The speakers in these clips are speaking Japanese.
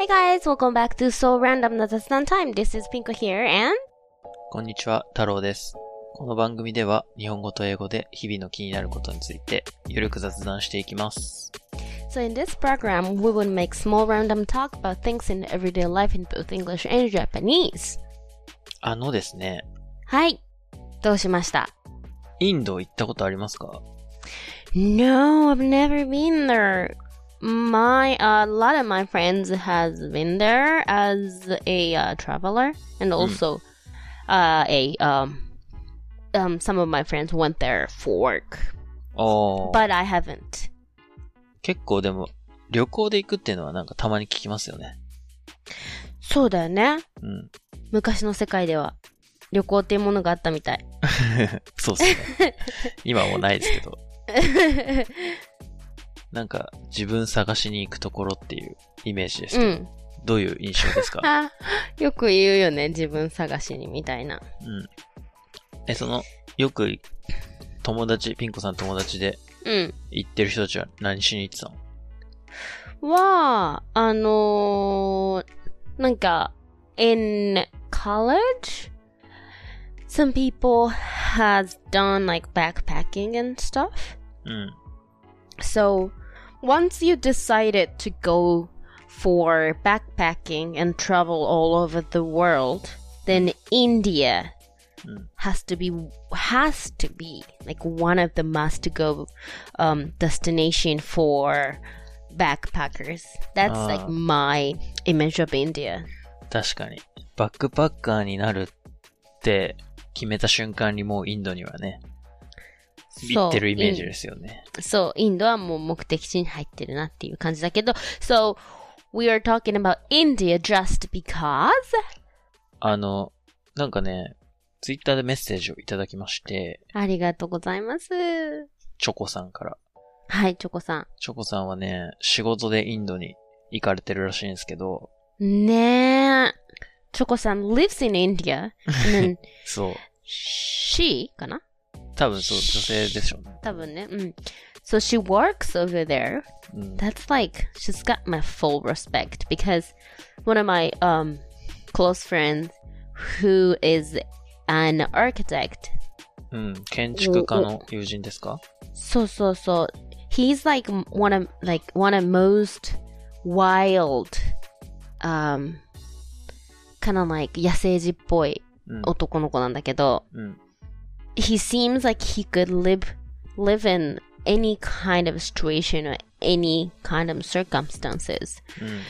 Hey guys, welcome back to So Random な雑談 Time. This is Pinko here and こんにちは、太郎です。この番組では日本語と英語で日々の気になることについてゆるく雑談していきます。so in this program, we will make small random talk about things in everyday life in both English and Japanese. あのですね、はい。どうしましたインド行ったことありますか No, I've never been there. My, a lot of my friends has been there as a uh, traveler and also uh, a, um, um, some of my friends went there for work, おー but I haven't. 結構でも旅行で行くっていうのはなんかたまに聞きますよね。そうだよね。うん。昔の世界では旅行っていうものがあったみたい。そうっすね。今はもうないですけど。なんか自分探しに行くところっていうイメージですけど、うん。どういう印象ですか？あ、よく言うよね。自分探しにみたいな。うん。え、その、よく友達、ピンコさん友達でうん。行ってる人たちは何しに行ってたの？は、あのーなんか、in college, some people has done like backpacking and stuff. うん。So, once you decided to go for backpacking and travel all over the world, then India Mm. has to be has to be like one of the must go um, destination for backpackers. That's like Ah. my image of India. 確かに。バックパッカーになるって決めた瞬間にもうインドにはね、 行ってるイメージですよね。そう、インドはもう目的地に入ってるなっていう感じだけど、So, we are talking about India just because? あの、なんかね、ツイッターでメッセージをいただきまして、ありがとうございます。チョコさんから。はい、チョコさチョコさんはね、仕事でインドに行かれてるらしいんですけど、ん。ねえ。チョコさん lives in India. And then そう。she かな？多分そう、女性でしょうね。多分ね。うん。So she works over there. うん。 That's like, she's got my full respect because one of my um close friends who is an architect うん。建築家の友人ですかそうそうそう。He's like one of like one of most wild, um, kind of like 野生児っぽいうん。男の子なんだけど、うん。 he seems like he could live live in any kind of situation or any kind of circumstances. うん。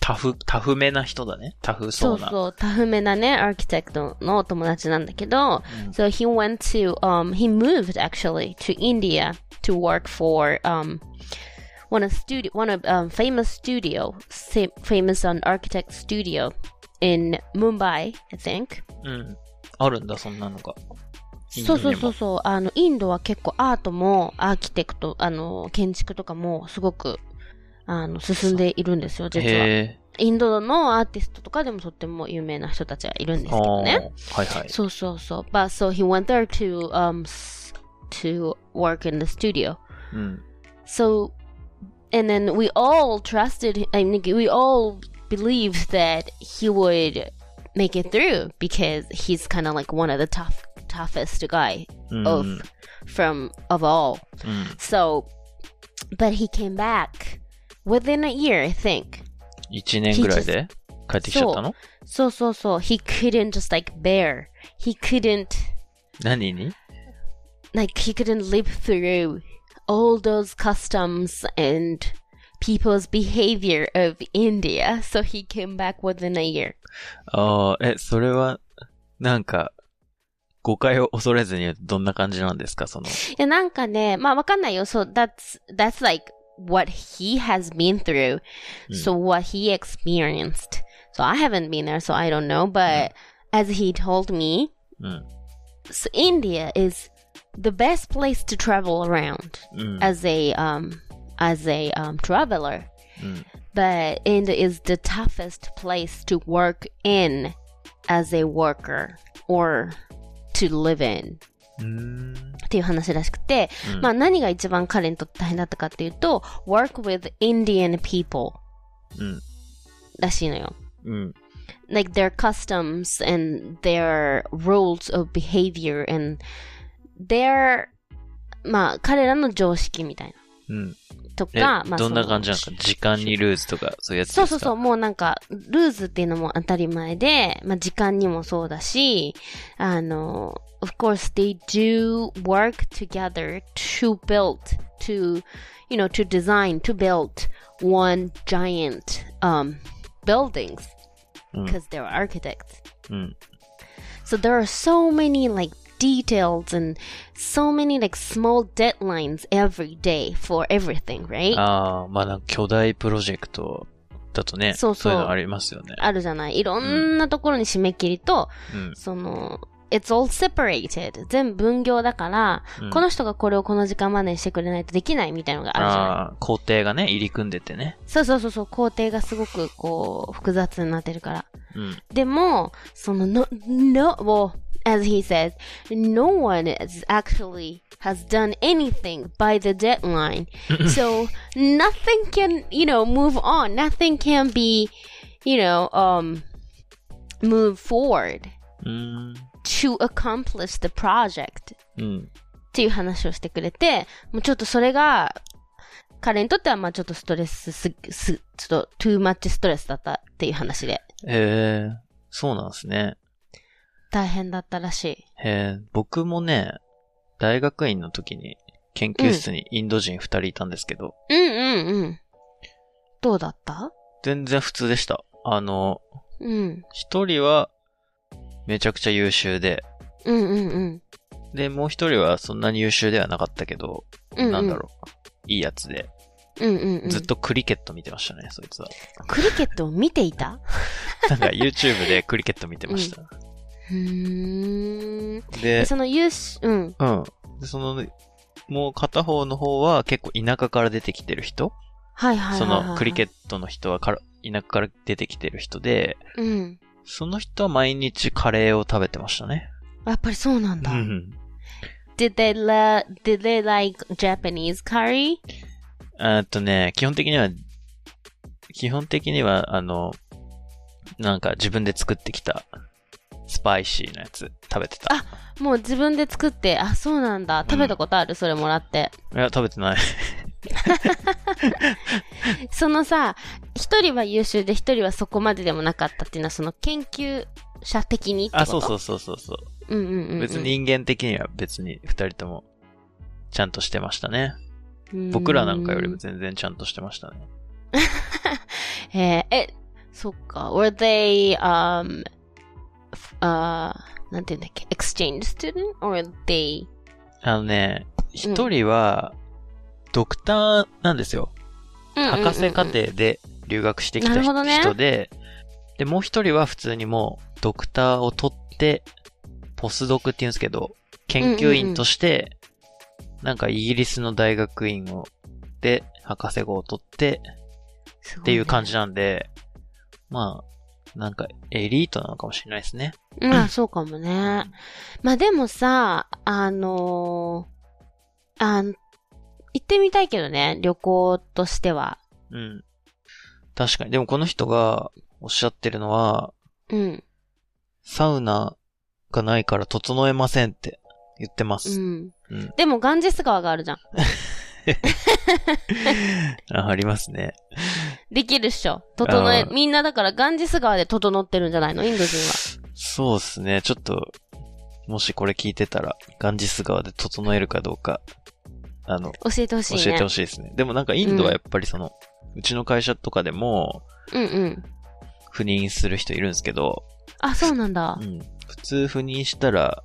タフ、タフめな人だね。タフそそううな。そう、タフめなね、アーキテクトのお友達なんだけど、うん so he went to, um, he moved actually to India to work for, um, one of studio, one of, um, famous studio, sa- famous um, architect studio in Mumbai, I think. うん。あるんだ、そんなのが。 そうそうそうそう、あの、インドは結構アートも、アーキテクト、あの、建築とかもすごく、あの、進んでいるんですよ、実は。へインドのアーティストとかでもとっても有名な人たちがいるんですー。けどね。はいはい。そうそうそう。But so he went there to, um, to work in the studio. うん。So, and then we all trusted, I mean, we all believed that he would make it through because he's kind of like one of the tough, toughest guy うん。 of, from, of all. うん。 So, but he came back within a year, I think. 一年ぐらいで帰ってきちゃったの So, so, so, he couldn't just like bear. He couldn't, 何に like, he couldn't live through all those customs and people's behavior of India. So he came back within a year. ああ、え、それは、なんか、 誤解を恐れずに言うとどんな感じなんですかその、いや、なんかね、まあわかんないよ。So that's, that's like what he has been through. So what he experienced. So I haven't been there, so I don't know. But as he told me, うん。 so India is the best place to travel around うん。 as a um as a um traveler. うん。 But India is the toughest place to work in as a worker or to live in. っていう話らしくて、うんまあ何が一番彼にとって大変だったかっていうと、work with Indian people うん。らしいのよ。うん。like their customs and their rules of behavior and their まあ彼らの常識みたいうん。なとえ、か、まあどんな感じなんか時間にルーズとか、そういうやつそうそうそう、もうなんか、ルーズっていうのも当たり前で、まあ時間にもそうだし、あの、of course they do work together to build, to, you know, to design, to build one giant, um, buildings, うん because they're architects. うん。So there are so many like details and so many like small deadlines every day for everything, right? ああ、まあなんか巨大プロジェクトだとね、そうそういうのありますよね。あるじゃないいろんなところに締め切りと、うん。その、it's all separated. 全部分業だから、うんこの人がこれをこの時間までにしてくれないとできないみたいなのがあるじゃないああ、工程がね、入り組んでてね。そうそうそうそう、工程がすごくこう、複雑になってるから。うん。でも、その、no, no, well, as he says, no one is actually has done anything by the deadline. so nothing can, you know, move on. Nothing can be, you know, um, move forward うーん。To accomplish the project うん。っていう話をしてくれて、もうちょっとそれが、彼にとってはまあちょっとストレスす、す、ちょっと、トゥーマッチストレスだったっていう話で、へえ、そうなんですね。大変だったらしい。へえ、僕もね、大学院の時に研究室にインド人二人いたんですけど、うんうんうん。どうだった？全然普通でした。あの、うん。一人はめちゃくちゃ優秀で、うんうんうん。で、もう一人はそんなに優秀ではなかったけど、うんうんなんだろう。いいやつで、うんうんうん。ずっとクリケット見てましたね、そいつは。クリケットを見ていた？なんか YouTube でクリケット見てました。うーん。でで、、その優秀、うん。うん。で、その、もう片方の方は結構田舎から出てきてる人？はいはいそはいはい。のクリケッットの人はから田舎から出てきてる人で、ト。うん。その人は毎日カレーを食べてましたね。やっぱりそうなんだ。うん。Did they la, did they like Japanese curry? えーっとね、基本的には、基本的には、あの、なんか自分で作ってきたスパイシーなやつ食べてた。あもう自分で作って、あ、そうなんだ。食べたことある、それもらって。いや、食べてない。そのさ、一人は優秀で一人はそこまででもなかったっていうのは、その研究者的にってこと？あ、そうそううそうそうそう。うんうんうんうん。別に人間的には別に二人ともちゃんとしてましたね。うん、僕らなんかよりも全然ちゃんとしてましたね。えーえ、そっか。were they, um, ーなんて言うんだっけ？Exchange student? or they, あのね、一人はドクターなんですよ。博士課程で留学してきた人で、で、もう一人は普通にもうドクターを取って、ポスドクって言うんですけど、研究員として、なんかイギリスの大学院を、で、博士号を取って、っっていう感じなんで、まあ、なんかエリートなのかもしれないですね。まあ、そうかもね。まあでもさ、あのーあん行ってみたいけどね、旅行としては。うん。確かに。でもこの人がおっしゃってるのは、うん。サウナがないから整えませんって言ってまうす。ん。うん。でも、ガンジス川があるじゃん。あありますね。できるっしょ。整えみんなだからガンジス川で整ってるんじゃないの？インド人は。そうですね。ちょっと、もしこれ聞いてたら、ガンジス川で整えるかどうか、あの、教えてほしいね。教えてほしいですね。でもなんかインドはやっぱりその、うちの会社とかでも、うんうん。赴任する人いるんですけど、あ、そうなんだう。ん。普通赴任したら、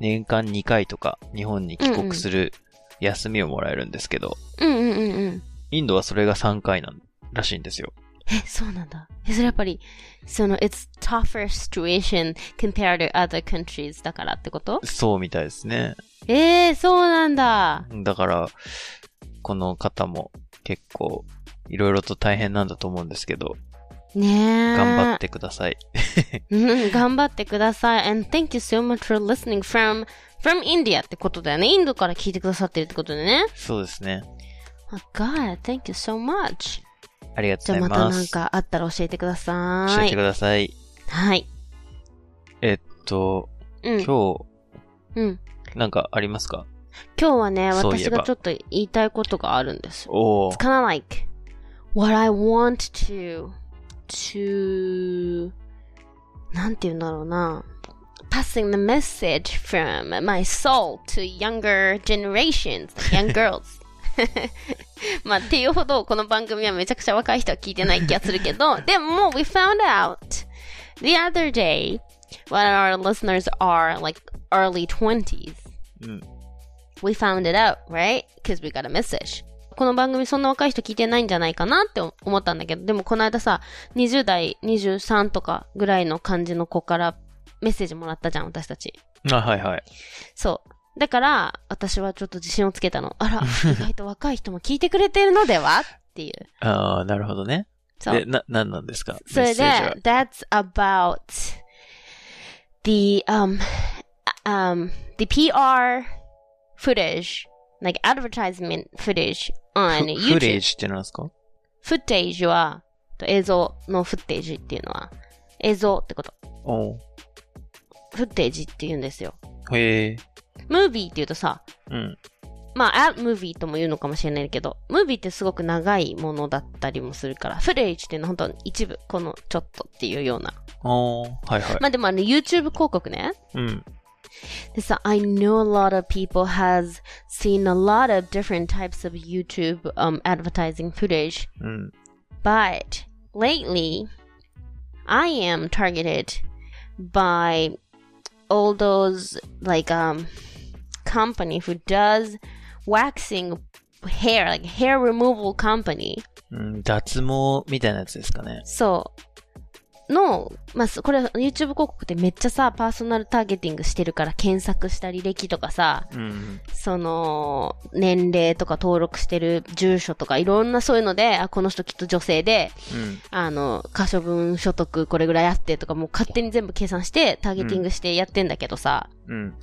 年間2回とか日本に帰国する休みをもらえるんですけど、うんうんうんうん。インドはそれが3回なんらしいんですよ。え、そうなんだ。え、それやっぱり、その、it's tougher situation compared to other countries だからってこと？そうみたいですね。えー、そうなんだ。だから、この方も結構、いろいろと大変なんだと思うんですけど、ねえ。頑張ってください。うん、頑張ってください。and thank you so much for listening from, from India ってことだよね。インドから聞いてくださってるってことでね。そうですね。Oh God, thank you so much. ありがとうごじゃあまざいます。たなんかあったら教えてください。教えてください。はい。えっと、うん。今うん。日、なんかありますか？今日はね、私がちょっと言いたいことがあるんです。おー It's。kind of like what I want to, to, なんて言うんだろうな。passing the message from my soul to younger generations, young girls. まあ、っていうほど、この番組はめちゃくちゃ若い人は聞いてない気がするけど、でも、we found out the other day when our listeners are like early 20s. うん。We found it out, right? Because we got a message. この番組そんな若い人聞いてないんじゃないかなって思ったんだけど、でもこの間さ、20代、23とかぐらいの感じの子からメッセージもらったじゃん、私たち。あ、はいはい。そう。だから、私はちょっと自信をつけたの。あら、意外と若い人も聞いてくれてるのでは？っていう。ああ、なるほどね。そうで、。な、なんなんですか？それで that's about the, um, um, the PR footage, like advertisement footage on フフレー YouTube. ジってなんですか？フッテージは、映像のフッテージっていうのは、映像ってこと。おーフッテージって言うんですよ。へえ。ムービーって言うとさ、うん。まあ、アムービーとも言うのかもしれないけど、ムービーってすごく長いものだったりもするから、フレージっていうのは本当に一部、このちょっとっていうような。おーはいはい。まあでもあの YouTube 広告ね。うん。でさ、I know a lot of people has seen a lot of different types of YouTube um, advertising footage, うん。but lately, I am targeted by all those like um company who does waxing hair, like hair removal company. うん、脱毛みたいなやつですかね。そう。 の、まあ、そこれ YouTube 広告ってめっちゃさ、パーソナルターゲティングしてるから検索した履歴とかさ、うん。その、年齢とか登録してる住所とかいろんなそういうので、あ、この人きっと女性で、うん。あの、可処分所得これぐらいあってとかもう勝手に全部計算してターゲティングしてやってんだけどさ、うん。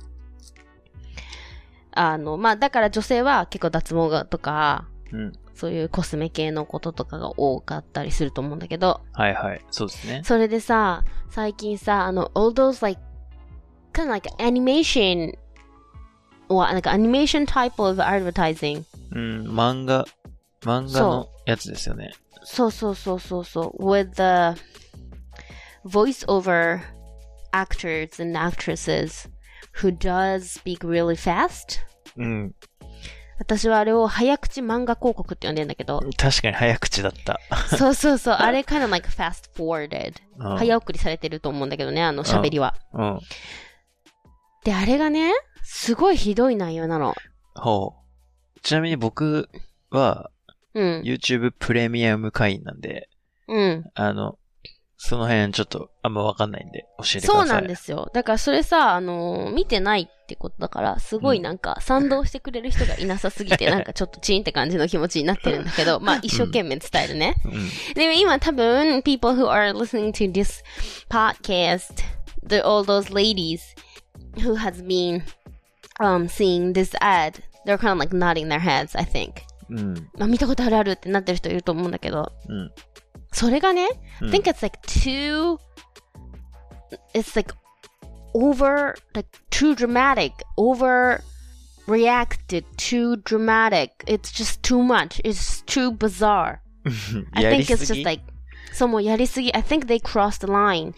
あの、まあ、だから女性は結構脱毛がとか、うん。そういうコスメ系のこととかが多かったりすると思うんだけど、はいはい。そうですね。それでさ、最近さ、あの、all those like, kind of like animation, or like animation type of advertising. うん。漫画、漫画のやつですよね。そうそうそうそうそう。with the voiceover actors and actresses who does speak really fast. うん。私はあれを早口漫画広告って呼んでんだけど、確かに早口だった。そうそうそう、あれ kind of like fast forwarded. うん早送りされてると思うんだけどね、あの喋りは。うん。で、あれがね、すごいひどい内容なの。ほう。ちなみに僕はうん。YouTube プレミアム会員なんで、うん。あの、その辺ちょっとあんまわかんないんで教えてください。そうなんですよ。だからそれさ、あのー見てないってことだから、すごいなんか賛同してくれる人がいなさすぎて、なんかちょっとチーンって感じの気持ちになってるんだけど、まあ一生懸命伝えるね。うん。でも今多分、people who are listening to this podcast, the, all those ladies who has been um, seeing this ad, they're kind of like nodding their heads, I think. うん。まあ見たことあるあるってなってる人いると思うんだけど、うん。それがね、うん I think it's like too, it's like over, like too dramatic, over reacted, too dramatic. It's just too much. It's too bizarre. I やり think す it's ぎ just like そうもうやりすぎ I think they crossed the line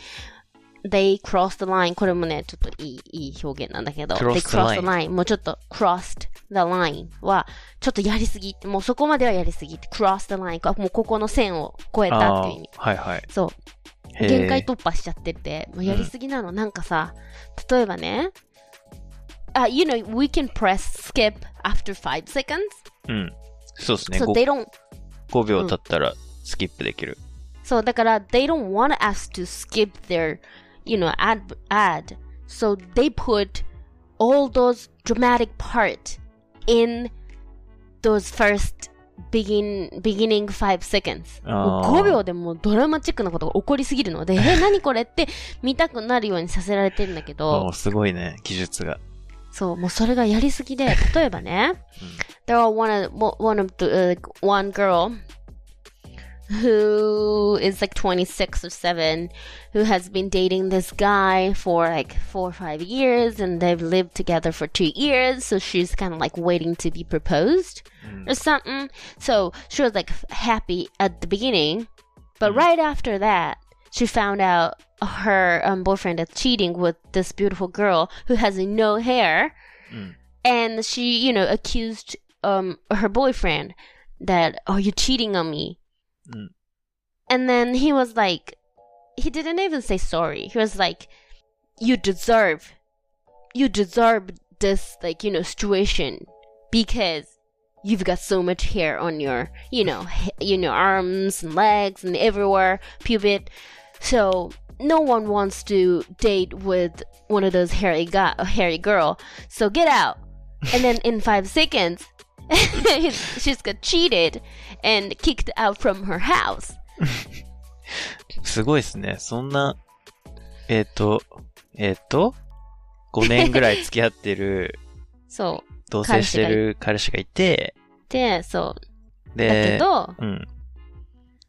They crossed the line これもねちょっといいいい表現なんだけど Crossed they the crossed the line もうちょっと crossed the line はちょっとやりすぎもうそこまではやりすぎ crossed the line あもうここの線を越えたっていう意味はいはい。そう限界突破しちゃってて、もうやりすぎなの、なんかさ、例えばね、あ、you know, we can press skip after five seconds. うん。そうですね。So 5, they don't, 5秒経ったらスキップできる。そう、だから、they don't want us to skip their, you know, ad, ad. So they put all those dramatic part in those first begin, beginning five seconds. もうあー5秒でもうドラマチックなことが起こりすぎるので、え、何これって見たくなるようにさせられてるんだけもどう、すごいね、技術が。そう、もうそれがやりすぎで、例えばね、there are one of, one of the, uh, one girl who is like 26 or 7 who has been dating this guy for like four or five years and they've lived together for two years so she's kind of like waiting to be proposed or something so she was like happy at the beginning but Mm. right after that she found out her um, boyfriend is cheating with this beautiful girl who has no hair Mm. and she you know accused um her boyfriend that oh you're cheating on me Mm. and then he was like he didn't even say sorry he was like you deserve you deserve this like you know situation because you've got so much hair on your you know you know arms and legs and everywhere pubic. so no one wants to date with one of those hairy guy hairy girl so get out and then in five seconds she's got cheated and kicked out from her house. すごいですね。そんな、えっ、と、えっ、と、5年ぐらい付き合ってる、そう。同棲してる彼氏がいて、でそう。だけで、どうん。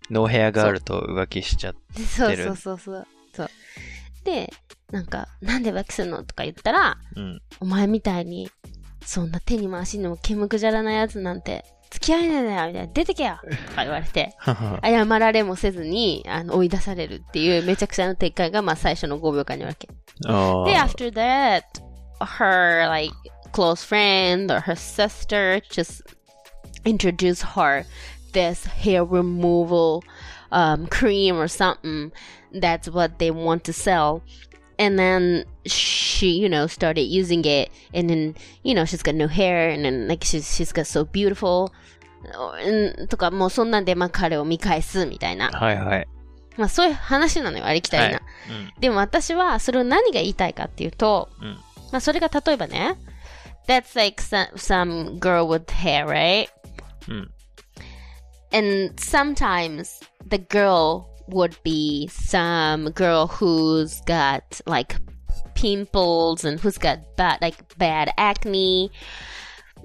ノーヘアガールと浮気しちゃって、そうそうそうそう。そう。でなんかなんで浮気するのとか言ったらうん。お前みたいにそんな手にも足にも毛むくじゃらないやつなんて付き合えないんだよみたいな出てけよとか言われて謝られもせずにあの追い出されるっていうめちゃくちゃな展開がまあ最初の5秒間にあるわけでああ。 after that her like close friend or her sister just introduced her this hair removal um, cream or something that's what they want to sell And then she you know started using it and then you know she's got no hair and then like she's she's got so beautiful うんとかもうそんなんでまあ彼を見返すみたいなはいはい。まあそういう話なのよありきたりな、はいでも私はそれを何が言いたいかっていうと、うんまあそれが例えばね That's like some, some girl with hair, right? うん。And sometimes the girl would be some girl who's got like pimples and who's got bad like bad acne,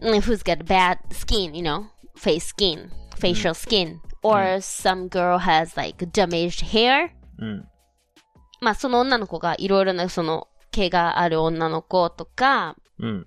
who's got bad skin, you know, face skin, facial skin, or some girl has like damaged hair. うん。まあその女の子がいろいろなその毛がある女の子とか、うん。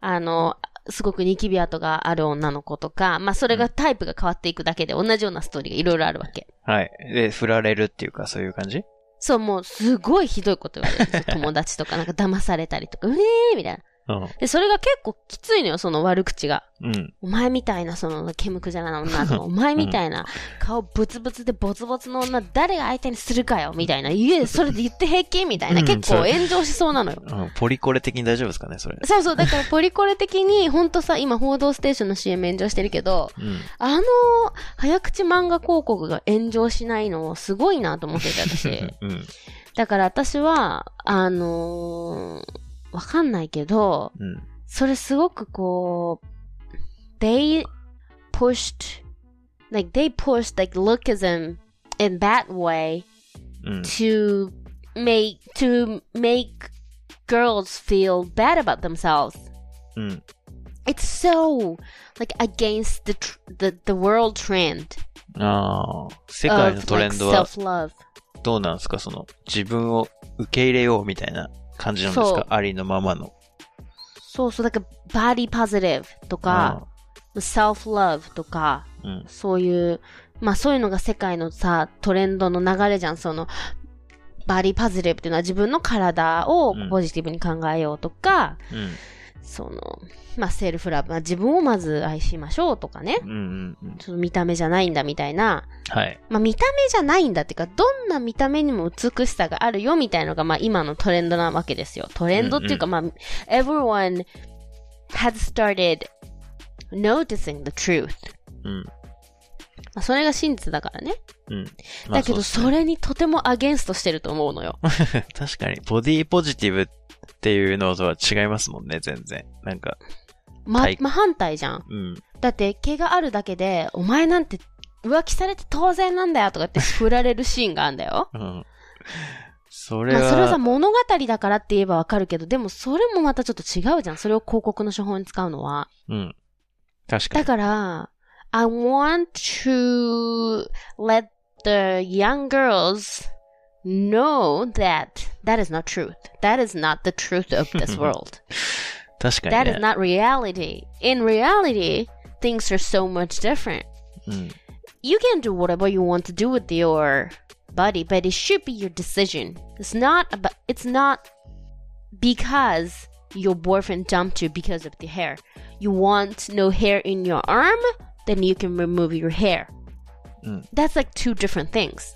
あの、すごくニキビ跡がある女の子とか、まあそれがタイプが変わっていくだけで同じようなストーリーがいろいろあるわけ。はい。で、振られるっていうか、そういう感じ？そう、もうすごいひどいこと言われるんですよ。友達とかなんか騙されたりとか、うえーみたいな。うん。で、それが結構きついのよ、その悪口が。うん。お前みたいな、その、ケムクじゃな女とか、お前みたいな、顔ブツブツでボツボツの女、誰が相手にするかよ、みたいな。いえ、それで言って平気みたいな。うん結構炎上しそうなのよ。うんポリコレ的に大丈夫ですかね、それ。そうそう、だからポリコレ的に、ほんとさ、今、報道ステーションの CM 炎上してるけど、うん。あの、早口漫画広告が炎上しないの、すごいなと思ってて、私。うん。だから私は、あのーわかんないけど、うん。それすごくこう、they pushed, like they pushed like lookism in that way うん。to make, to make girls feel bad about themselves. うん。It's so like against the the the world trend ああ。世界のトレンドは.どうなんですかその、自分を受け入れようみたいな感じなんですか？ありのままの。そうそう、だから、body positive とか、self-love とか、うん。そういう、まあそういうのが世界のさ、トレンドの流れじゃん。その、バディパズレブっていうのは自分の体をうんポジティブに考えようとか、うん。その、まあセルフラブ、まあ自分をまず愛しましょうとかね。うん。うん。うん。ちょっと見た目じゃないんだみたいな。はい。まあ見た目じゃないんだっていうか、どんな見た目にも美しさがあるよみたいのが、まあ今のトレンドなわけですよ。トレンドっていうか、まあ、everyone has started noticing the truth. うん。まあそれが真実だからね。うん。まあだけど、それにとてもアゲンストしてると思うのよ。確かに、ボディポジティブっていうのとは違いますもんね、全然。なんか、まはい、真反対じゃん。うん。だって、毛があるだけで、お前なんて浮気されて当然なんだよとかって振られるシーンがあるんだよ。うん。それまあ、それはさ、は、物語だからって言えばわかるけど、でもそれもまたちょっと違うじゃん。それを広告の手法に使うのは。うん。確かに。だから、I want to let the young girls know that that is not truth. That is not the truth of this world. 確か that に is ね。 not reality. In reality, things are so much different. うん。 You can do whatever you want to do with your body, but it should be your decision. It's not about, it's not because your boyfriend dumped you because of the hair. You want no hair in your arm, then you can remove your hair. うん。 That's like two different things.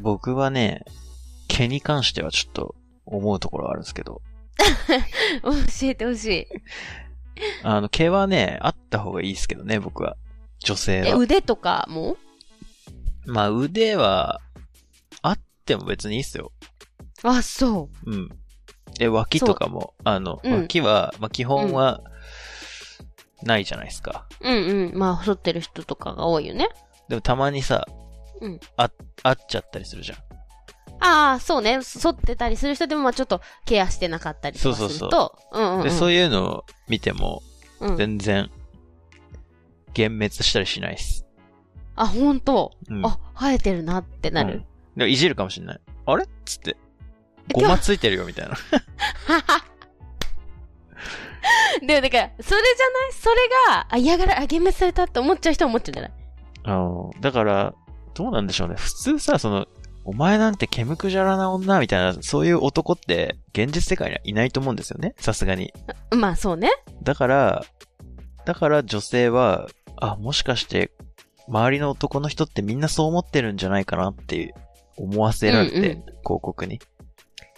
僕はね、 毛に関してはちょっと思うところあるんですけど、教えてほしい。あの、毛はね、あった方がいいですけどね、僕は。女性え、は。腕とかも？まあ、腕は、あっても別にいいっすよ。あ、そうん。え、脇とかも、あの、うん脇は、まあ、基本は、ないじゃないですか。う。うんうん。まあ、細ってる人とかが多いよね。でもたまにさ、うんあ、あっちゃったりするじゃん。ああ、そうね。反ってたりする人でも、まあちょっとケアしてなかったりとかすると。そうそううんうん、うん。で、そういうのを見ても、うん、全然、幻滅したりしないっす。あ、本当、うん。あ、生えてるなってなる。うんでいじるかもしんない。あれ？っつって。えごまついてるよ、みたいな。でも、だから、それじゃない？それが、あ、嫌がら、あ、幻滅されたって思っちゃう人は思っちゃうんじゃない？あのだから、どうなんでしょうね。普通さ、その、お前なんて毛むくじゃらな女みたいな、そういう男って、現実世界にはいないと思うんですよね。さすがに。まあ、そうね。だから、だから女性は、あ、もしかして、周りの男の人ってみんなそう思ってるんじゃないかなっていう、思わせられて、うんうん広告に。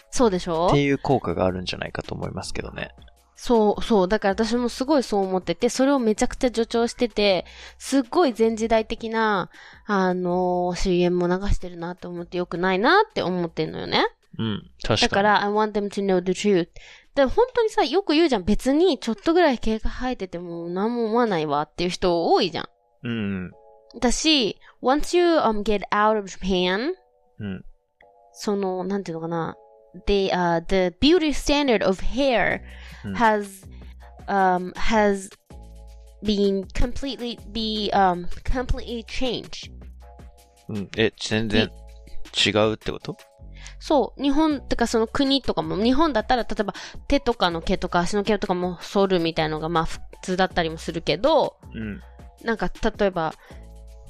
そうでしょ？っていう効果があるんじゃないかと思いますけどね。そう、そう。だから私もすごいそう思ってて、それをめちゃくちゃ助長してて、すっごい前時代的な、あのー CM も流してるなって思ってよくないなって思ってんのよね。うん。確かに。だから、I want them to know the truth. で、本当にさ、よく言うじゃん。別に、ちょっとぐらい毛が生えてても何も思わないわっていう人多いじゃん。うん。だし、once you um, get out of Japan, うん。その、なんていうのかな。The, uh, the beauty standard of hair うん has, um, has been completely, be, um, completely changed. うん。え、全然違うってこと？そう、日本、ってかその国とかも、日本だったら、例えば手とかの毛とか足の毛とかも剃るみたいのがまあ普通だったりもするけど、うん。なんか例えば、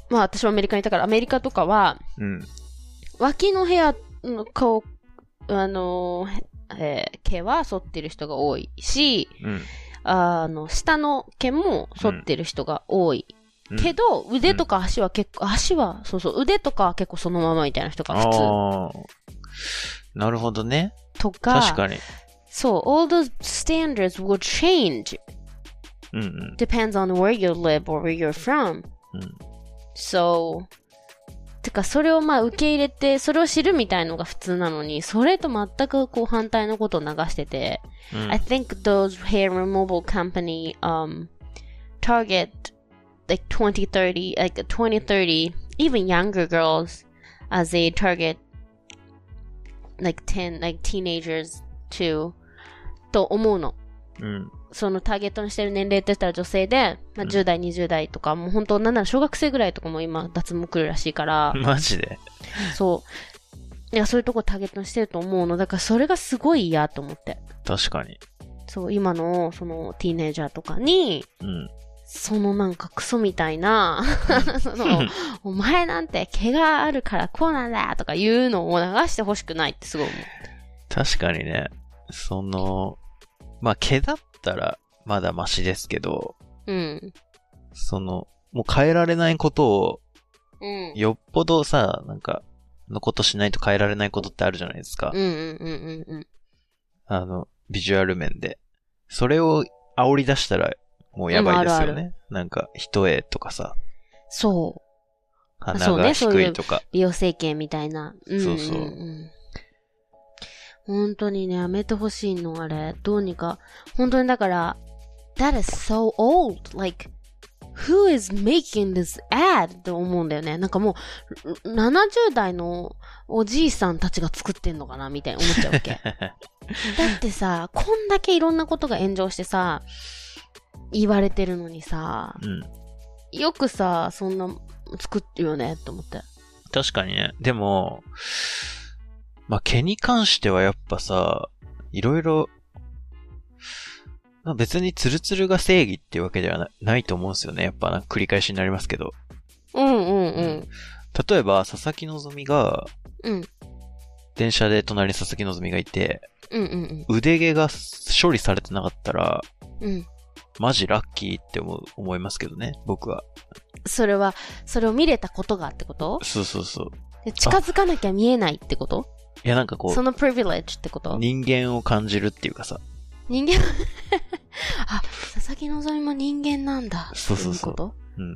まあ私はアメリカにいたから、アメリカとかは、うん。脇の部屋の顔、あの、えー毛は剃ってる人が多いし、うん。あの、下の毛も剃ってる人が多い。うんけど、腕とか足は結構、足は、そうそう、腕とかは結構そのままみたいな人が普通。なるほどね。とか、確かに。そう、all those standards will change うんうん。depends on where you live or where you're from. うん。So, てか、それをまあ受け入れて、それを知るみたいのが普通なのに、それと全くこう反対のことを流してて、うん I think those hair removal company, um, target like 20, 30, like 20, 30, even younger girls as they target like 10, like teenagers too, と思うの。うん。そのターゲットにしてる年齢って言ったら女性で、まあ、10代、20代とか、もう本当なんなら小学生ぐらいとかも今脱毛来るらしいから、マジで？そう。いや、そういうとこターゲットにしてると思うの。だからそれがすごい嫌と思って。確かに。そう、今の、その、ティーネイジャーとかに、うん。そのなんかクソみたいな、その、お前なんて毛があるからこうなんだとかいうのを流してほしくないってすごい思う。確かにね。その、まあ、毛だったらまだマシですけど、うん。その、もう変えられないことを、うん。よっぽどさ、なんか、のことしないと変えられないことってあるじゃないですか。うんうんうんうんうん。あの、ビジュアル面で。それを煽り出したら、もうやばいですよね。うんあるなんか、一重とかさ、そう。鼻そうが低いとか。美容整形みたいな。うんそうそうんん本当にね、やめてほしいの、あれ。どうにか。本当にだから、that is so old. Like, who is making this ad? って思うんだよね。なんかもう、70代のおじいさんたちが作ってんのかなみたいに思っちゃうわけ。だってさ、こんだけいろんなことが炎上してさ、言われてるのにさ、うん。よくさ、そんな作ってるよねって思って。確かにね。でも、まあ、毛に関してはやっぱさ、いろいろ、まあ、別にツルツルが正義っていうわけではなないと思うんですよね。やっぱ繰り返しになりますけど。うんうんうん。例えば、佐々木希が、うん。電車で隣に佐々木希がいて、うんうん腕毛が処理されてなかったら、うん。うん。マジラッキーって思う、思いますけどね、僕は。それは、それを見れたことがってこと？そうそうそう。で近づかなきゃ見えないってこと？いや、なんかこそのプリビレッジってこう、と？人間を感じるっていうかさ、人間？あ、佐々木希も人間なんだ。そうそうそううん。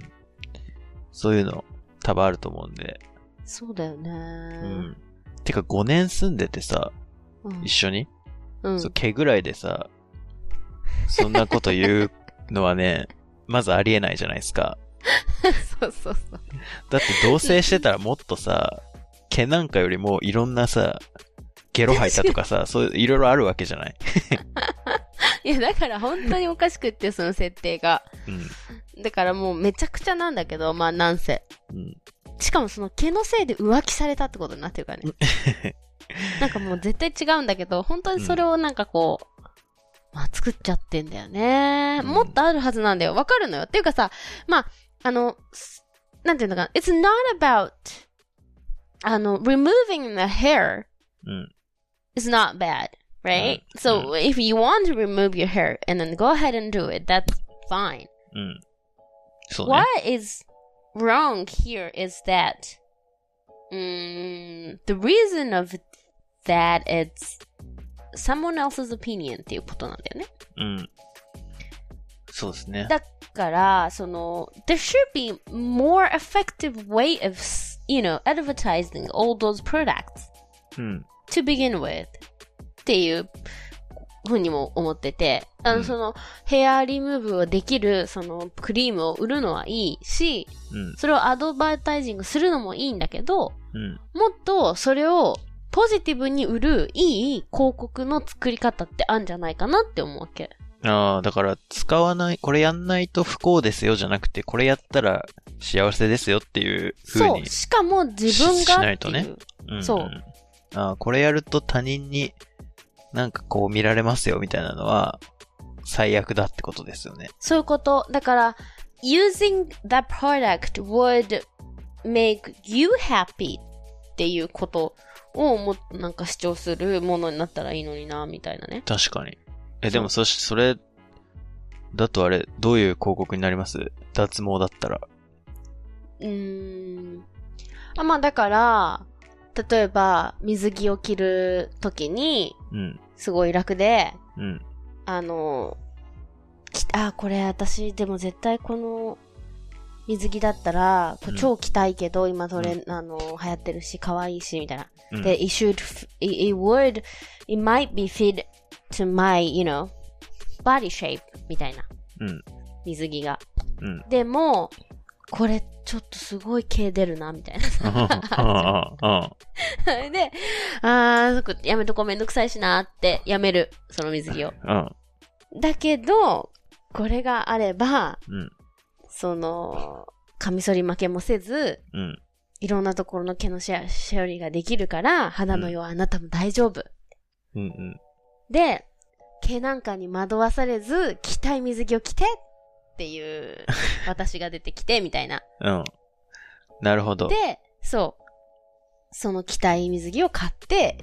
そういうの、多分あると思うんで。そうだよね。うん。てか5年住んでてさ、うん。一緒に、うん。そう、毛ぐらいでさ、そんなこと言うのはね、まずありえないじゃないですか。そうそうそう。だって同棲してたらもっとさ、毛なんかよりもいろんなさ、ゲロ吐いたとかさ、そういう、いろいろあるわけじゃない？いや、だから本当におかしくって、その設定が。うん。だからもうめちゃくちゃなんだけど、まあなんせ。うん。しかもその毛のせいで浮気されたってことになってるからね。なんかもう絶対違うんだけど、本当にそれをなんかこう、まあ作っちゃってんだよね。うんもっとあるはずなんだよ。わかるのよ。っていうかさ、まあ、あの、すなんていうのかな。It's not about, あの、removing the hair うん。 is not bad, right? うん So if you want to remove your hair and then go ahead and do it, that's fine. うん。そうね What。is wrong here is that mm, the reason of that it's someone else's opinion っていうことなんだよね。うん。そうですね。だから、その、there should be more effective way of, you know, advertising all those products うん。to begin with っていうふうにも思ってて、あの、うんその、ヘアリムーブをできる、その、クリームを売るのはいいし、うん。それをアドバイタイジングするのもいいんだけど、うん。もっとそれをポジティブに売るいい広告の作り方ってあるんじゃないかなって思うわけ。ああ、だから、使わない、これやんないと不幸ですよじゃなくて、これやったら幸せですよっていう風そう。に。しかも自分がししないとねううんそう。ああ、これやると他人になんかこう見られますよみたいなのは、最悪だってことですよね。そういうこと。だから、using that product would make you happy っていうことをもっとなんか主張するものになったらいいのにな、みたいなね。確かに。え、でもそし、それ、だとあれ、どういう広告になります？脱毛だったら。うーん。あ、まあだから、例えば、水着を着るときに、うん。すごい楽で、うん。あの、きあ、これ私、でも絶対この、水着だったら、超着たいけど、今それ、あの、流行ってるし、可愛いし、みたいな。うんで、it should, it would, it might be fit to my, you know, body shape, みたいな。うん。水着が。うん。でも、これ、ちょっとすごい毛出るな、みたいな。で、あー、そこやめとこうめんどくさいしなって、やめる。その水着を。うん。だけど、これがあれば、うん。その、カミソリ負けもせず、うん。いろんなところの毛のシェア処理ができるから、肌の弱いあなたも大丈夫。うん。うん。で、毛なんかに惑わされず、着たい水着を着てっていう、私が出てきて、みたいな。うん。なるほど。で、そう。その着たい水着を買って、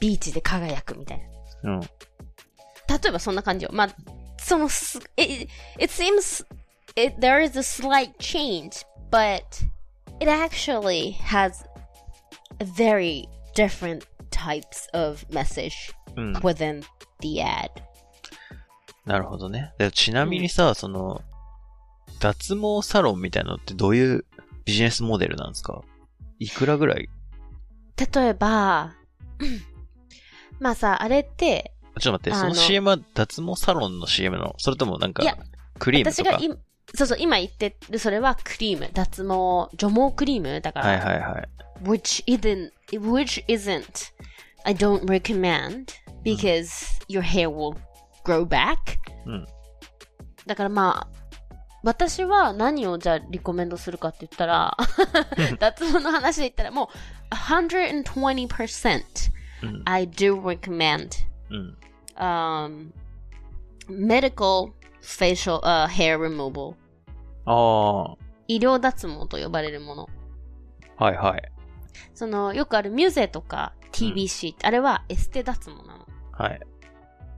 ビーチで輝くみたいな。うん。例えばそんな感じよ。まあ、そのす、it, it seems, it, there is a slight change, but it actually has very different types of message うん。within the ad. なるほどね。でちなみにさ、その、脱毛サロンみたいなのってどういうビジネスモデルなんですか？いくらぐらい？例えば、まあさ、あれって、ちょっと待って、その CM は脱毛サロンの CM なのそれともなんかクリームとか？私が今、そうそう、今言ってるそれはクリーム、脱毛、除毛クリームだから、はいはいはい。which isn't which isn't I don't recommend because your hair will grow back. うんだからまあ 私は何をじゃあリコメンドするかって言ったら、脱毛の話で言ったらもう120% うん。 I do recommend うん。 um, medical facial、uh, hair removal あ医療脱毛と呼ばれるもの。あ、はいはい。 その、よくあるミュゼとか TBC って、あれはエステ脱毛なの。はい。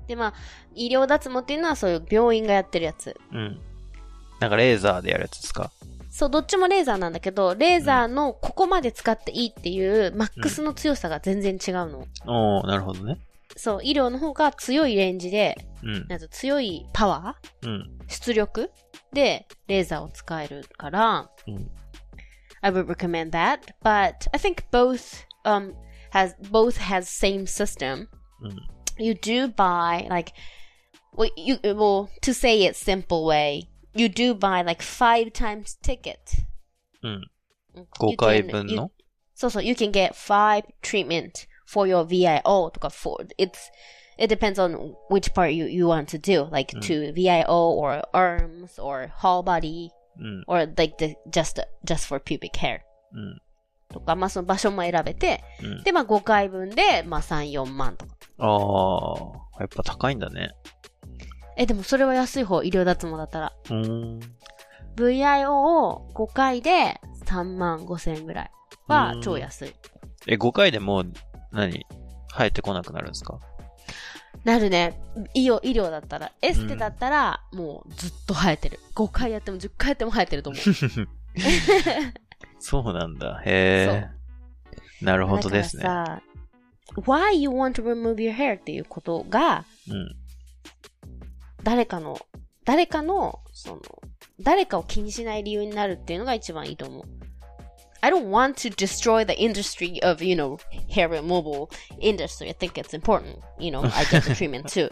で、まあ、医療脱毛っていうのはそういう病院がやってるやつ。うん。なんかレーザーでやるやつですか？そう、どっちもレーザーなんだけど、レーザーのここまで使っていいっていうマックスの強さが全然違うの。おー、なるほどね。そう、医療の方が強いレンジで、うん。なんと強いパワーうん。出力でレーザーを使えるから、うん。I would recommend that. But I think both um has both has same system. うん。 You do buy like well you well to say it simple way, you do buy like five times ticket. うん。 You 5回 can- 分 you- のそうそう、you can get five treatment for your VIO とか for it's it depends on which part you, you want to do, like to VIO or arms or whole body うん。or like the just just for pubic hair うん。とか、まあその場所も選べて、うん。で、まあ5回分で、まあ3、4万とか。ああ、やっぱ高いんだね。え、でもそれは安い方、医療脱毛だったら。うーん。VIO を5回で3万5千円ぐらいは超安い。え、5回でもう、何？生えてこなくなるんですか？なるね。医療、医療だったら。エステだったら、もうずっと生えてる。5回やっても10回やっても生えてると思う。そうなんだ。へえ。なるほどですね。why you want to remove your hair っていうことが、うん。誰かの、誰かの、その、誰かを気にしない理由になるっていうのが一番いいと思う。I don't want to destroy the industry of, you know, hair removal industry. I think it's important. You know, I get the treatment too.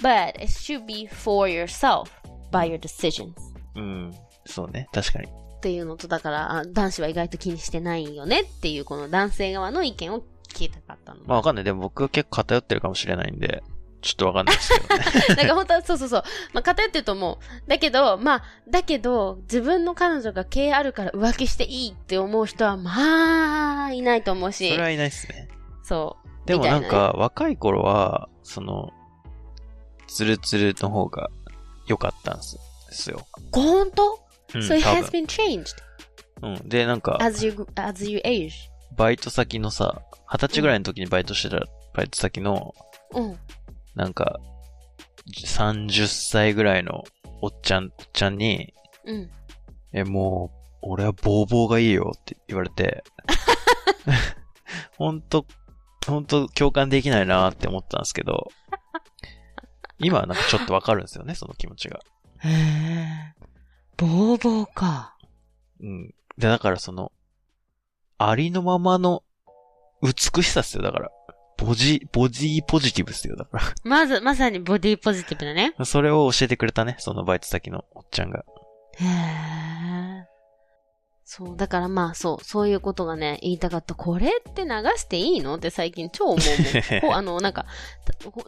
But it should be for yourself by your decisions. うん。そうね。確かに。っていうのと、だから、あ男子は意外と気にしてないよねっていう、この男性側の意見を聞きたかったの。まあわかんない。でも僕は結構偏ってるかもしれないんで、ちょっとわかんないですけどね。なんか本当は、そうそうそう。まあ、偏ってると思う。だけど、まあ、だけど、自分の彼女が経営あるから浮気していいって思う人は、まあ、いないと思うし。それはいないっすね。そう。でもなんか、若い頃は、その、ツルツルの方が良かったんですよ。な。本当？うん、?So it 多 has 分 been changed うん。で、なんか、as you, as you age. バイト先のさ、二十歳ぐらいの時にバイトしてたバイト先の、うん。なんか、30歳ぐらいのおっちゃん、おっちゃんに、うん。え、もう、俺はボーボーがいいよって言われて、ほんと、ほんと共感できないなって思ったんですけど、今はなんかちょっとわかるんですよね、その気持ちが。へえ。ボーボーか。うん。で、だからその、ありのままの美しさっすよ、だから。ボジ、ボディポジティブっすよ、だか まず、まさにボディポジティブだね。ら。それを教えてくれたね、そのバイト先のおっちゃんが。へえ。そう、だからまあそう、そういうことがね、言いたかった。これって流していいのって最近超思うもん。こう あの、なんか、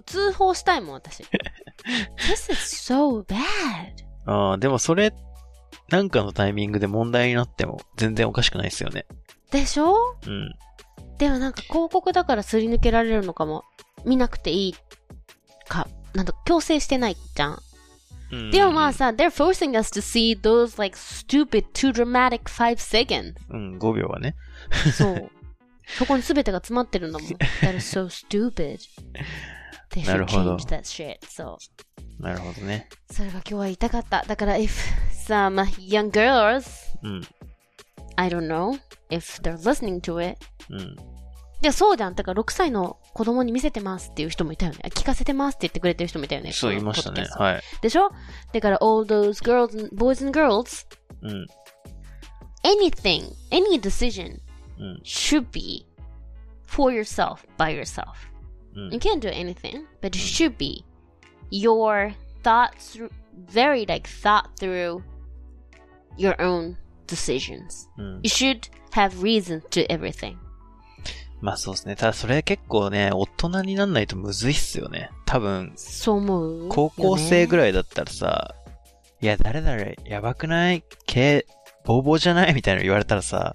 通報したいもん、私。This is so bad. ああ、でもそれ、なんかのタイミングで問題になっても全然おかしくないっすよね。でしょ？うん。でもなんか広告だからすり抜けられるのかも。見なくていいか。なんか強制してないじゃん。でもまあさ、they're forcing us stupid too dramatic seconds. うん、5秒はね。そう。そこにすべてが詰まってるんだもん。that is so stupid. なるほど。なるほどね。それが今日は痛かった。だから、if some young girls、うん、I don't know, if they're listening to it, うん。で、そうじゃん。だから6歳の子供に見せてますっていう人もいたよね。聞かせてますって言ってくれてる人もいたよね。そう言いましたね。はい。い。でしょだから、all those girls, and, boys and girls, うん。 anything, any decision うん。 should be for yourself, by yourself. うん You can't do anything, but it should be your thought through, very like thought through your own decisions. うん。You should have reason to everything. まあそうですね。ただそれ結構ね、大人になんないとむずいっすよね。多分、そう思う高校生ぐらい。だったらさ、いや、誰々、やばくない？毛、ボーボーじゃない？みたいなの言われたらさ、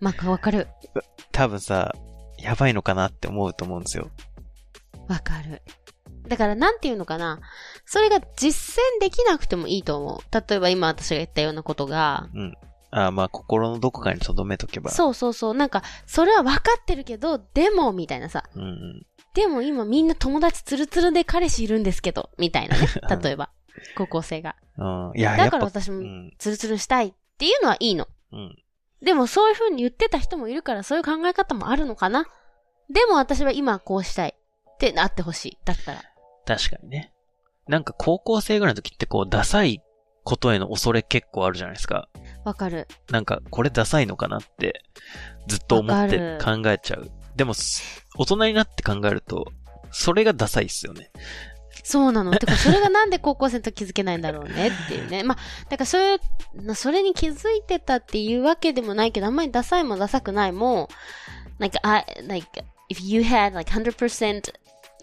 まあ、わかる。多分さ、やばいのかなって思うと思うんですよ。わかる。だから、なんていうのかな？それが実践できなくてもいいと思う。例えば今私が言ったようなことが、うん。あまあ、心のどこかに留めとけば。そうそうそう。なんか、それは分かってるけど、でも、みたいなさ。う。うんうん。でも今みんな友達ツルツルで彼氏いるんですけど、みたいなね。例えば。高校生が。うん。いや、やだから私もうん。ツルツルしたいっていうのはいいの。うん。でもそういう風に言ってた人もいるから、そういう考え方もあるのかな。でも私は今こうしたいってなってほしい。だったら。確かにね。なんか高校生ぐらいの時ってこう、ダサいことへの恐れ結構あるじゃないですか。わかる。なんか、これダサいのかなって、ずっと思ってわ考えちゃう。でも、す大人になって考えると、それがダサいっすよね。そうなの。てか、それがなんで高校生と気づけないんだろうねっていうね。まあ、だからそういう、なそれに気づいてたっていうわけでもないけど、あんまりダサいもダサくないも、like, I, like, if you had like 100%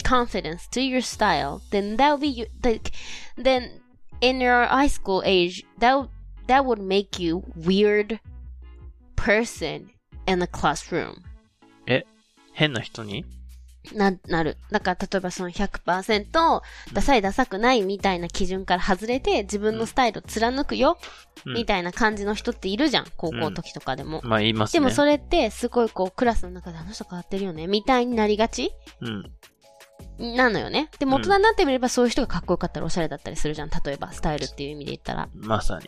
confidence to your style, then that would be you, like, then in your high school age, that would, that would make you weird person in the classroom. 変な人に？な、なる。だから、例えばその100%、ダサいダサくないみたいな基準から外れて、自分のスタイルを貫くよ、うんみたいな感じの人っているじゃん。高校の時とかでも。まあ言いますね。でもそれって、すごいこう、クラスの中であの人変わってるよね、みたいになりがち？うん。なのよね。でも大人になってみればそういう人がかっこよかったりおしゃれだったりするじゃん。例えば、スタイルっていう意味で言ったら。まさに。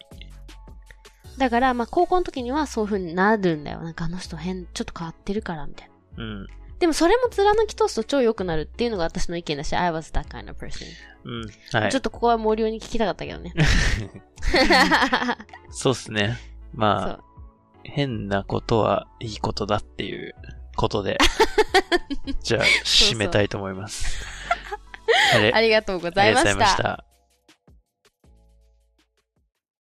だから、まあ、高校の時にはそういう風になるんだよ。なんかあの人変、ちょっと変わってるから、みたいな。うん。でもそれも貫き通すと超良くなるっていうのが私の意見だし、I was that kind of person. うん。はいちょ。っとここは森尾に聞きたかったけどね。そうっすね。そまあ、う。変なことはいいことだっていうことで、じゃあ、締めたいと思います。ありがとうございまありがとうございまし。したた。